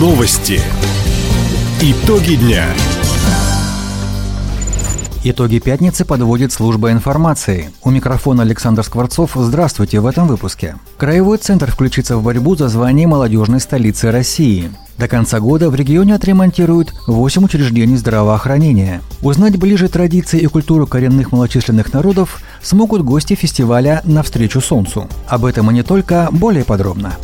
Новости. Итоги дня. Итоги пятницы подводит служба информации. У микрофона Александр Скворцов. Здравствуйте в этом выпуске. Краевой центр включится в борьбу за звание молодежной столицы России. До конца года в регионе отремонтируют 8 учреждений здравоохранения. Узнать ближе традиции и культуру коренных малочисленных народов смогут гости фестиваля «Навстречу солнцу». Об этом и не только, более подробно.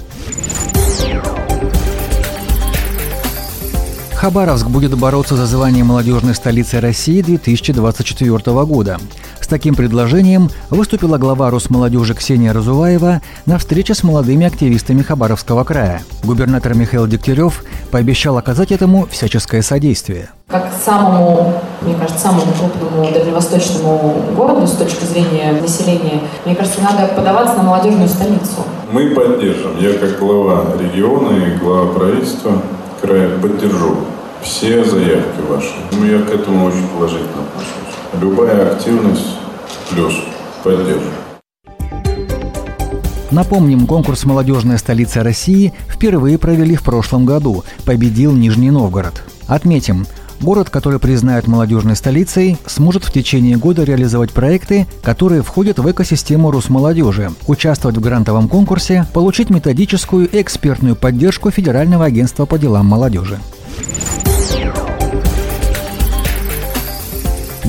Хабаровск будет бороться за звание молодежной столицы России 2024 года. С таким предложением выступила глава Росмолодежи Ксения Разуваева на встрече с молодыми активистами Хабаровского края. Губернатор Михаил Дегтярев пообещал оказать этому всяческое содействие. Как самому, мне кажется, самому крупному дальневосточному городу с точки зрения населения, мне кажется, надо подаваться на молодежную столицу. Мы поддержим. Я как глава региона и глава правительства края поддержу все заявки ваши. Ну, я к этому очень положительно отношусь. Любая активность плюс поддержку. Напомним, конкурс «Молодежная столица России» впервые провели в прошлом году. Победил Нижний Новгород. Отметим, город, который признают молодежной столицей, сможет в течение года реализовать проекты, которые входят в экосистему Росмолодежи, участвовать в грантовом конкурсе, получить методическую и экспертную поддержку Федерального агентства по делам молодежи.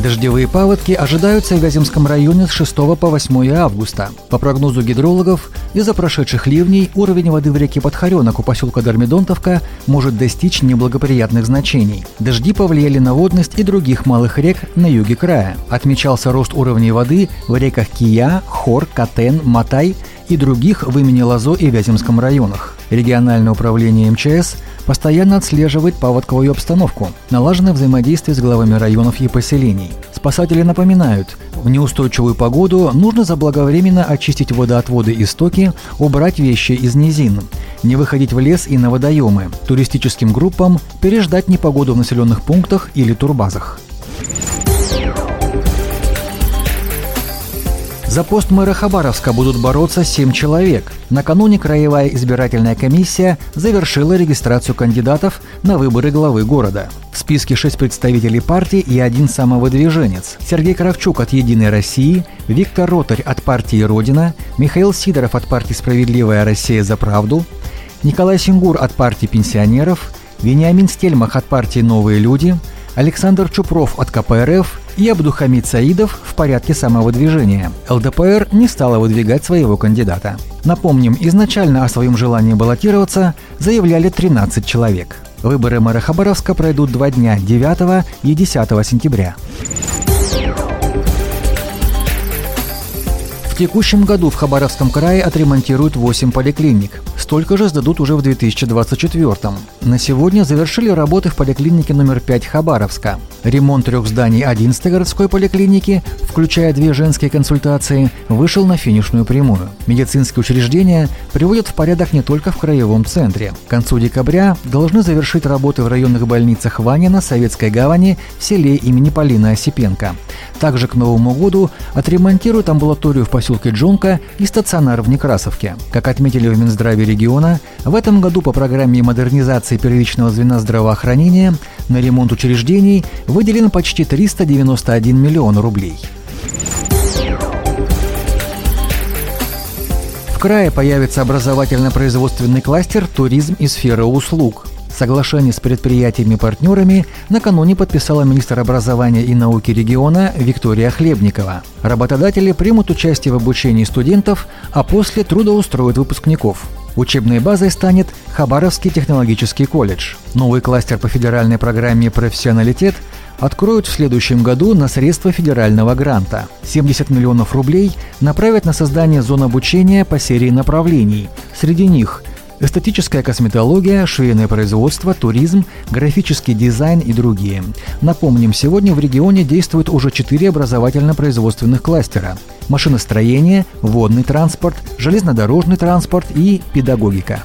Дождевые паводки ожидаются в Вяземском районе с 6 по 8 августа. По прогнозу гидрологов, из-за прошедших ливней уровень воды в реке Подхаренок у поселка Дармидонтовка может достичь неблагоприятных значений. Дожди повлияли на водность и других малых рек на юге края. Отмечался рост уровней воды в реках Кия, Хор, Катен, Матай и других в имени Лазо и Вяземском районах. Региональное управление МЧС постоянно отслеживает паводковую обстановку, налаженное взаимодействие с главами районов и поселений. Спасатели напоминают, в неустойчивую погоду нужно заблаговременно очистить водоотводы и стоки, убрать вещи из низин, не выходить в лес и на водоемы, туристическим группам переждать непогоду в населенных пунктах или турбазах. За пост мэра Хабаровска будут бороться семь человек. Накануне Краевая избирательная комиссия завершила регистрацию кандидатов на выборы главы города. В списке шесть представителей партии и один самовыдвиженец. Сергей Кравчук от «Единой России», Виктор Ротарь от партии «Родина», Михаил Сидоров от партии «Справедливая Россия за правду», Николай Сингур от партии пенсионеров, Вениамин Стельмах от партии «Новые люди», Александр Чупров от КПРФ и Абдухамид Саидов в порядке самовыдвижения. ЛДПР не стала выдвигать своего кандидата. Напомним, изначально о своем желании баллотироваться заявляли 13 человек. Выборы мэра Хабаровска пройдут два дня – 9 и 10 сентября. Текущем году в Хабаровском крае отремонтируют 8 поликлиник. Столько же сдадут уже в 2024 На сегодня завершили работы в поликлинике номер 5 Хабаровска. Ремонт трех зданий 11 городской поликлиники, включая две женские консультации, вышел на финишную прямую. Медицинские учреждения приводят в порядок не только в краевом центре. К концу декабря должны завершить работы в районных больницах Ванина, Советской гавани, в селе имени Полина Осипенко. Также к Новому году отремонтируют амбулаторию в поселке Джонка и стационар в Некрасовке. Как отметили в Минздраве региона, в этом году по программе модернизации первичного звена здравоохранения на ремонт учреждений выделено почти 391 миллион рублей. В крае появится образовательно-производственный кластер «Туризм и сфера услуг». Соглашение с предприятиями-партнерами накануне подписала министр образования и науки региона Виктория Хлебникова. Работодатели примут участие в обучении студентов, а после трудоустроят выпускников. Учебной базой станет Хабаровский технологический колледж. Новый кластер по федеральной программе «Профессионалитет» откроют в следующем году на средства федерального гранта. 70 миллионов рублей направят на создание зон обучения по серии направлений. Среди них эстетическая косметология, швейное производство, туризм, графический дизайн и другие. Напомним, сегодня в регионе действует уже четыре образовательно-производственных кластера – машиностроение, водный транспорт, железнодорожный транспорт и педагогика.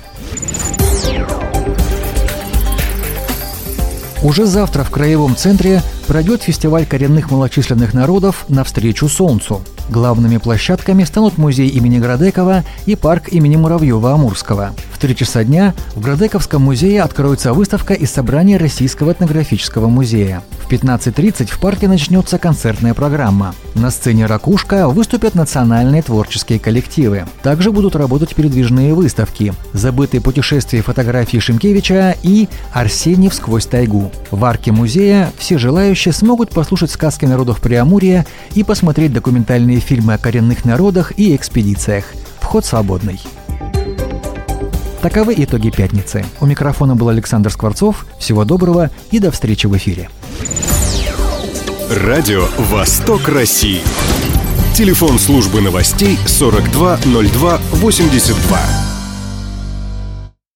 Уже завтра в Краевом центре пройдет фестиваль коренных малочисленных народов «Навстречу солнцу». Главными площадками станут музей имени Градекова и парк имени Муравьева-Амурского. В три часа дня в Градековском музее откроется выставка из собрания Российского этнографического музея. В 15.30 в парке начнется концертная программа. На сцене «Ракушка» выступят национальные творческие коллективы. Также будут работать передвижные выставки «Забытые путешествия фотографии Шимкевича» и «Арсеньев сквозь тайгу». В арке музея все желающие смогут послушать сказки народов Преамурья и посмотреть документальные фильмы о коренных народах и экспедициях. Вход свободный. Таковы итоги пятницы. У микрофона был Александр Скворцов. Всего доброго и до встречи в эфире. Радио «Восток России». Телефон службы новостей 420282.